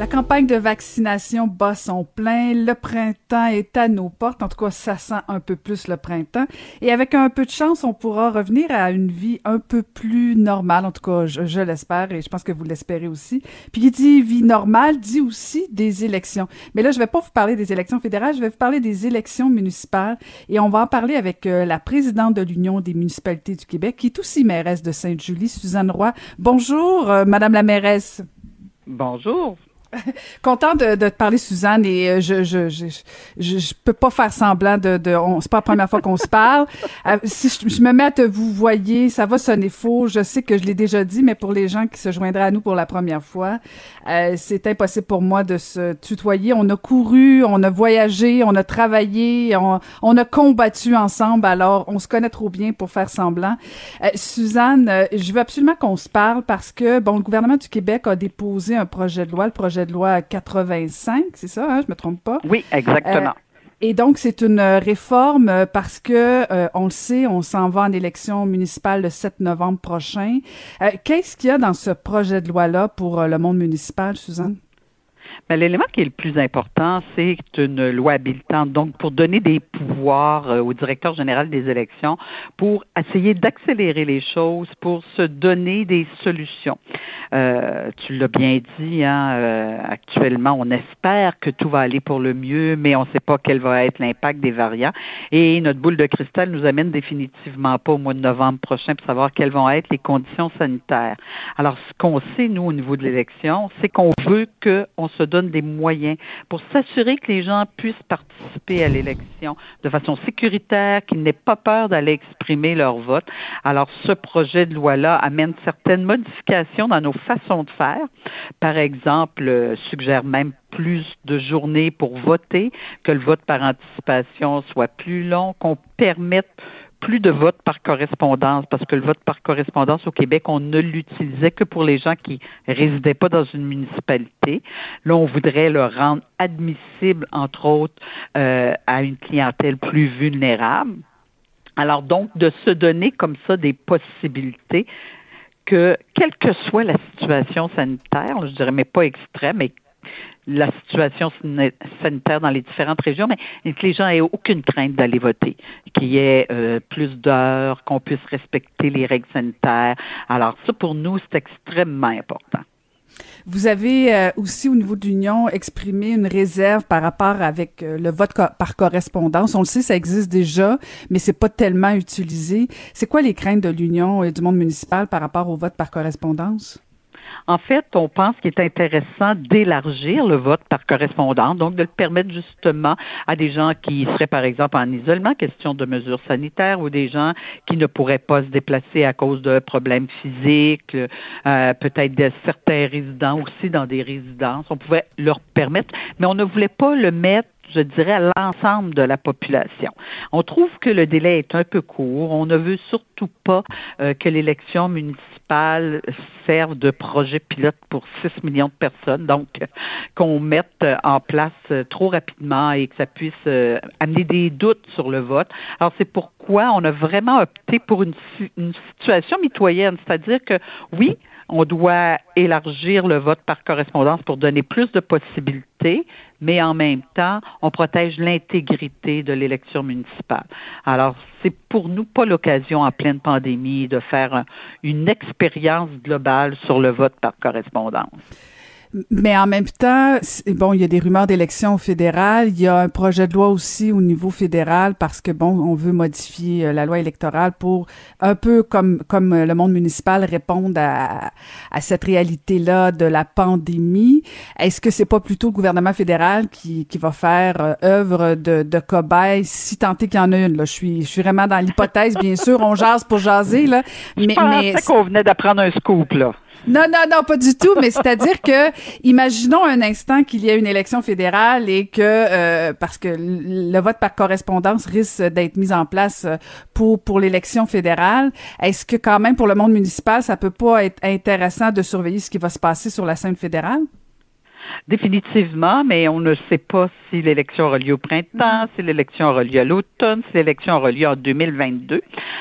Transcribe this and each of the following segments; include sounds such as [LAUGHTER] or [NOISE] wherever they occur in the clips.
La campagne de vaccination bat son plein. Le printemps est à nos portes. En tout cas, ça sent un peu plus le printemps. Et avec un peu de chance, on pourra revenir à une vie un peu plus normale. En tout cas, je, l'espère et je pense que vous l'espérez aussi. Puis qui dit vie normale dit aussi des élections. Mais là, je vais pas vous parler des élections fédérales, je vais vous parler des élections municipales. Et on va en parler avec euh, la présidente de l'Union des municipalités du Québec, qui est aussi mairesse de Sainte-Julie, Suzanne Roy. Bonjour, euh, Madame la mairesse. Bonjour. [LAUGHS] Content de, de, te parler, Suzanne, et euh, je je, je, je, je, peux pas faire semblant de... de c'est pas la première fois qu'on se parle. [LAUGHS] Euh, si je, me mets à te vous voyez, ça va sonner faux. Je sais que je l'ai déjà dit, mais pour les gens qui se joindraient à nous pour la première fois, euh, c'est impossible pour moi de se tutoyer. On a couru, on a voyagé, on a travaillé, on, on a combattu ensemble, alors on se connaît trop bien pour faire semblant. Suzanne, je veux absolument qu'on se parle parce que, bon, le gouvernement du Québec a déposé un projet de loi, le projet de loi 85, c'est ça, hein, je me trompe pas? Oui, exactement. Euh, et donc, c'est une réforme euh, parce que, euh, on le sait, on s'en va en élection municipale le 7 novembre prochain. Qu'est-ce qu'il y a dans ce projet de loi-là pour le monde municipal, Suzanne? Ben, l'élément qui est le plus important, c'est une loi habilitante, donc pour donner des pouvoirs euh, au directeur général des élections, pour essayer d'accélérer les choses, pour se donner des solutions. Euh, tu l'as bien dit, hein, euh, actuellement, on espère que tout va aller pour le mieux, mais on ne sait pas quel va être l'impact des variants. Et notre boule de cristal nous amène définitivement pas au mois de novembre prochain pour savoir quelles vont être les conditions sanitaires. Alors, ce qu'on sait, nous, au niveau de l'élection, c'est qu'on veut qu'on se donne des moyens pour s'assurer que les gens puissent participer à l'élection de façon sécuritaire, qu'ils n'aient pas peur d'aller exprimer leur vote. Alors, ce projet de loi-là amène certaines modifications dans nos façons de faire. Par exemple, euh, suggère même plus de journées pour voter, que le vote par anticipation soit plus long, qu'on permette plus de votes par correspondance, parce que le vote par correspondance au Québec, on ne l'utilisait que pour les gens qui résidaient pas dans une municipalité. Là, on voudrait le rendre admissible, entre autres, euh, à une clientèle plus vulnérable. Alors donc, de se donner comme ça des possibilités que, quelle que soit la situation sanitaire, je dirais mais pas extrême, mais la situation sanitaire dans les différentes régions, mais que les gens aient aucune crainte d'aller voter, qu'il y ait euh, plus d'heures, qu'on puisse respecter les règles sanitaires. Alors ça, pour nous, c'est extrêmement important. Vous avez euh, aussi au niveau de l'Union exprimé une réserve par rapport avec euh, le vote par correspondance. On le sait, ça existe déjà, mais c'est pas tellement utilisé. C'est quoi les craintes de l'Union et du monde municipal par rapport au vote par correspondance? En fait, on pense qu'il est intéressant d'élargir le vote par correspondance, donc de le permettre justement à des gens qui seraient, par exemple, en isolement, question de mesures sanitaires, ou des gens qui ne pourraient pas se déplacer à cause de problèmes physiques, euh, peut-être de certains résidents aussi dans des résidences. On pouvait leur permettre, mais on ne voulait pas le mettre je dirais, à l'ensemble de la population. On trouve que le délai est un peu court. On ne veut surtout pas euh, que l'élection municipale serve de projet pilote pour 6 millions de personnes, donc qu'on mette en place euh, trop rapidement et que ça puisse euh, amener des doutes sur le vote. Alors c'est pourquoi on a vraiment opté pour une, une situation mitoyenne, c'est-à-dire que oui, on doit élargir le vote par correspondance pour donner plus de possibilités, mais en même temps, on protège l'intégrité de l'élection municipale. Alors, c'est pour nous pas l'occasion en pleine pandémie de faire une expérience globale sur le vote par correspondance. Mais en même temps, bon, il y a des rumeurs d'élections fédérales. Il y a un projet de loi aussi au niveau fédéral parce que bon, on veut modifier euh, la loi électorale pour un peu comme comme euh, le monde municipal répondre à, à cette réalité-là de la pandémie. Est-ce que c'est pas plutôt le gouvernement fédéral qui, qui va faire euh, œuvre de, de cobaye si tant est qu'il y en a une là Je suis je suis vraiment dans l'hypothèse, bien sûr, on jase pour jaser là. Mais, Je mais qu'on venait d'apprendre un scoop là. Non, non, non, pas du tout. Mais c'est-à-dire que, imaginons un instant qu'il y ait une élection fédérale et que, euh, parce que le vote par correspondance risque d'être mis en place euh, pour pour l'élection fédérale, est-ce que quand même pour le monde municipal, ça peut pas être intéressant de surveiller ce qui va se passer sur la scène fédérale? Définitivement, mais on ne sait pas si l'élection aura lieu au printemps, si l'élection aura lieu à l'automne, si l'élection aura lieu en 2022.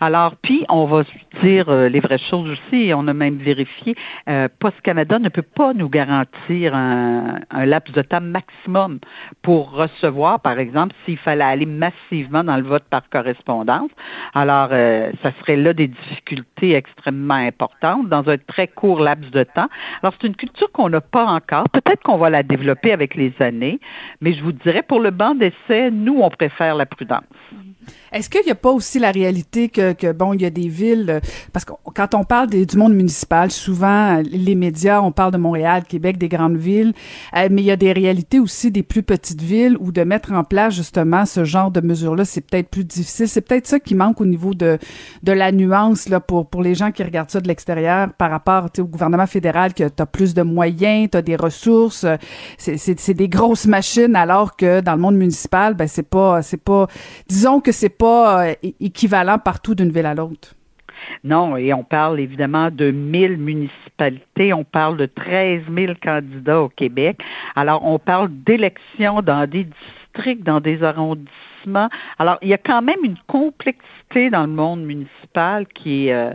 Alors, puis, on va dire euh, les vraies choses aussi. On a même vérifié, euh, Post Canada ne peut pas nous garantir un, laps de temps maximum pour recevoir, par exemple, s'il fallait aller massivement dans le vote par correspondance. Alors, euh, ça serait là des difficultés extrêmement importantes dans un très court laps de temps. Alors, c'est une culture qu'on n'a pas encore. Peut-être qu'on va la développer avec les années, mais je vous dirais, pour le banc d'essai, nous, on préfère la prudence. Est-ce qu'il n'y a pas aussi la réalité que, que, bon, il y a des villes, euh, parce que quand on parle du monde municipal, souvent, euh, les médias, on parle de Montréal, Québec, des grandes villes, euh, mais il y a des réalités aussi des plus petites villes où de mettre en place justement ce genre de mesures-là, c'est peut-être plus difficile. C'est peut-être ça qui manque au niveau de, de la nuance là, pour, pour les gens qui regardent ça de l'extérieur par rapport au gouvernement fédéral, que tu as plus de moyens, tu as des ressources, c'est des grosses machines, alors que dans le monde municipal, ben c'est pas, c'est pas, disons que c'est pas euh, équivalent partout d'une ville à l'autre. Non, et on parle évidemment de 1000 municipalités, on parle de 13 000 candidats au Québec. Alors, on parle d'élections dans des districts, dans des arrondissements. Alors, il y a quand même une complexité dans le monde municipal qui est, euh,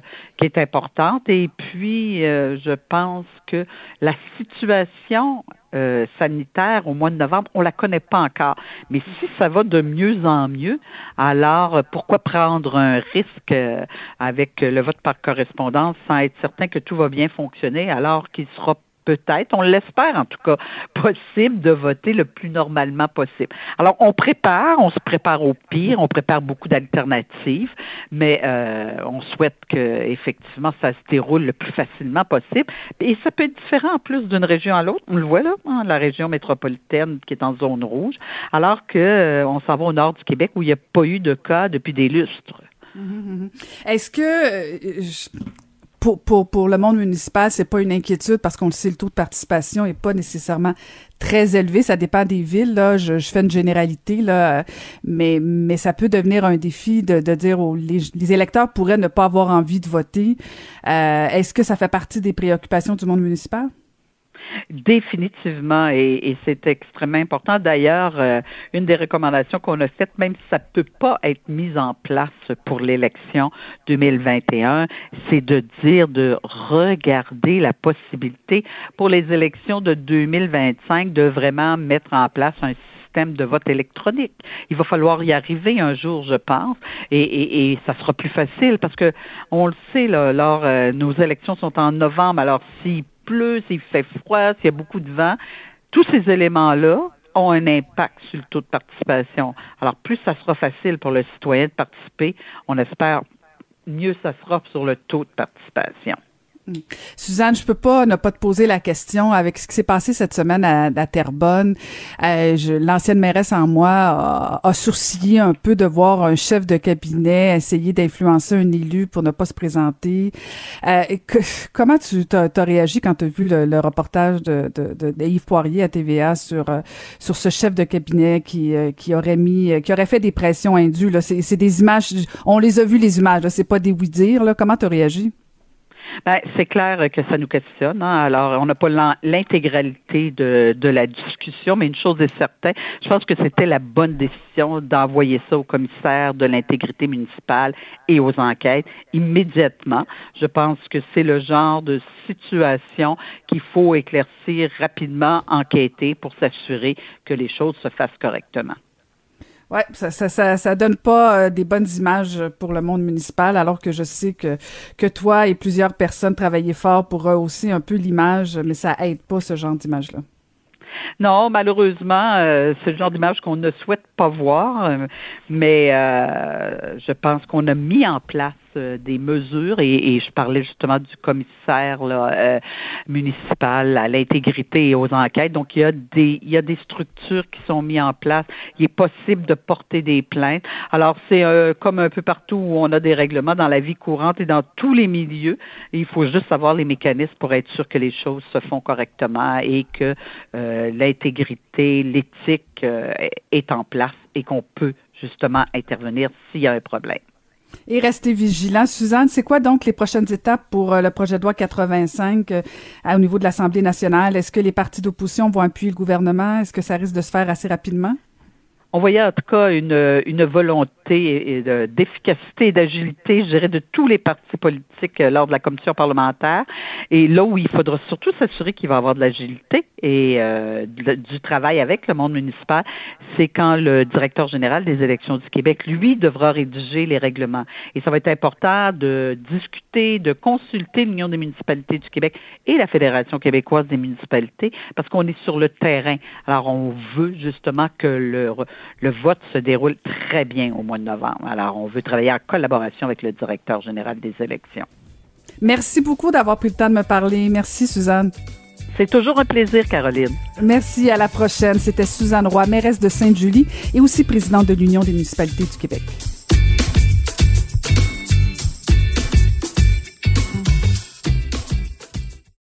importante. Et puis, euh, je pense que la situation euh, sanitaire au mois de novembre, on la connaît pas encore. Mais si ça va de mieux en mieux, alors euh, pourquoi prendre un risque euh, avec le vote par correspondance sans être certain que tout va bien fonctionner alors qu'il sera peut-être, on l'espère en tout cas, possible de voter le plus normalement possible. Alors, on prépare, on se prépare au pire, on prépare beaucoup d'alternatives, mais euh, on souhaite que effectivement ça se déroule le plus facilement possible. Et ça peut être différent en plus d'une région à l'autre. On le voit là, hein, la région métropolitaine qui est en zone rouge, alors que euh, on s'en va au nord du Québec où il n'y a pas eu de cas depuis des lustres. Mmh, mmh, mmh. Est-ce que euh, pour, pour, pour le monde municipal, c'est pas une inquiétude parce qu'on le sait, le taux de participation est pas nécessairement très élevé. Ça dépend des villes. Là, je, je fais une généralité là, mais mais ça peut devenir un défi de, de dire aux les, les, électeurs pourraient ne pas avoir envie de voter. Euh, Est-ce que ça fait partie des préoccupations du monde municipal? Définitivement, et, c'est extrêmement important. D'ailleurs, euh, une des recommandations qu'on a faites, même si ça ne peut pas être mis en place pour l'élection 2021, c'est de dire de regarder la possibilité pour les élections de 2025 de vraiment mettre en place un système de vote électronique. Il va falloir y arriver un jour, je pense, et, et, ça sera plus facile parce que on le sait, là, lors, euh, nos élections sont en novembre, alors si pleut, s'il fait froid, s'il y a beaucoup de vent, tous ces éléments-là ont un impact sur le taux de participation. Alors, plus ça sera facile pour le citoyen de participer, on espère mieux ça sera sur le taux de participation. Mm. Suzanne, je peux pas ne pas te poser la question avec ce qui s'est passé cette semaine à, à Terrebonne. Euh, L'ancienne mairesse en moi a, a, sourcillé un peu de voir un chef de cabinet essayer d'influencer un élu pour ne pas se présenter. Euh, que, comment tu as, réagi quand tu as vu le, reportage de, de, Yves Poirier à TVA sur euh, sur ce chef de cabinet qui euh, qui aurait mis qui aurait fait des pressions indues C'est des images, on les a vues les images. C'est pas des oui dire là. Comment tu as réagi? Ben, c'est clair que ça nous questionne. Hein. Alors, on n'a pas l'intégralité de, de, la discussion, mais une chose est certaine, je pense que c'était la bonne décision d'envoyer ça au commissaire de l'intégrité municipale et aux enquêtes immédiatement. Je pense que c'est le genre de situation qu'il faut éclaircir rapidement, enquêter pour s'assurer que les choses se fassent correctement. Ouais, ça, ça, ça, ça, donne pas euh, des bonnes images pour le monde municipal, alors que je sais que que toi et plusieurs personnes travaillaient fort pour rehausser un peu l'image, mais ça aide pas ce genre d'image-là. Non, malheureusement, euh, c'est le genre d'image qu'on ne souhaite pas voir, euh, mais euh, je pense qu'on a mis en place des mesures et, et, je parlais justement du commissaire euh, municipal à l'intégrité et aux enquêtes. Donc il y a des il y a des structures qui sont mises en place. Il est possible de porter des plaintes. Alors c'est comme un peu partout où on a des règlements dans la vie courante et dans tous les milieux. il faut juste savoir les mécanismes pour être sûr que les choses se font correctement et que l'intégrité, l'éthique est en place et qu'on peut justement intervenir s'il y a un problème. Et restez vigilants. Suzanne, c'est quoi donc les prochaines étapes pour euh, le projet de loi 85 euh, au niveau de l'Assemblée nationale? Est-ce que les partis d'opposition vont appuyer le gouvernement? Est-ce que ça risque de se faire assez rapidement? on voyait en tout cas une, une volonté d'efficacité et d'agilité, je dirais, de tous les partis politiques euh, lors de la commission parlementaire. Et là où il faudra surtout s'assurer qu'il va y avoir de l'agilité et euh, du travail avec le monde municipal, c'est quand le directeur général des élections du Québec, lui, devra rédiger les règlements. Et ça va être important de discuter, de consulter l'Union des municipalités du Québec et la Fédération québécoise des municipalités, parce qu'on est sur le terrain. Alors, on veut justement que le vote se déroule très bien au mois de novembre. Alors, on veut travailler en collaboration avec le directeur général des élections. Merci beaucoup d'avoir pris le temps de me parler. Merci, Suzanne. C'est toujours un plaisir, Caroline. Merci, à la prochaine. C'était Suzanne Roy, mairesse de Sainte-Julie et aussi présidente de l'Union des municipalités du Québec.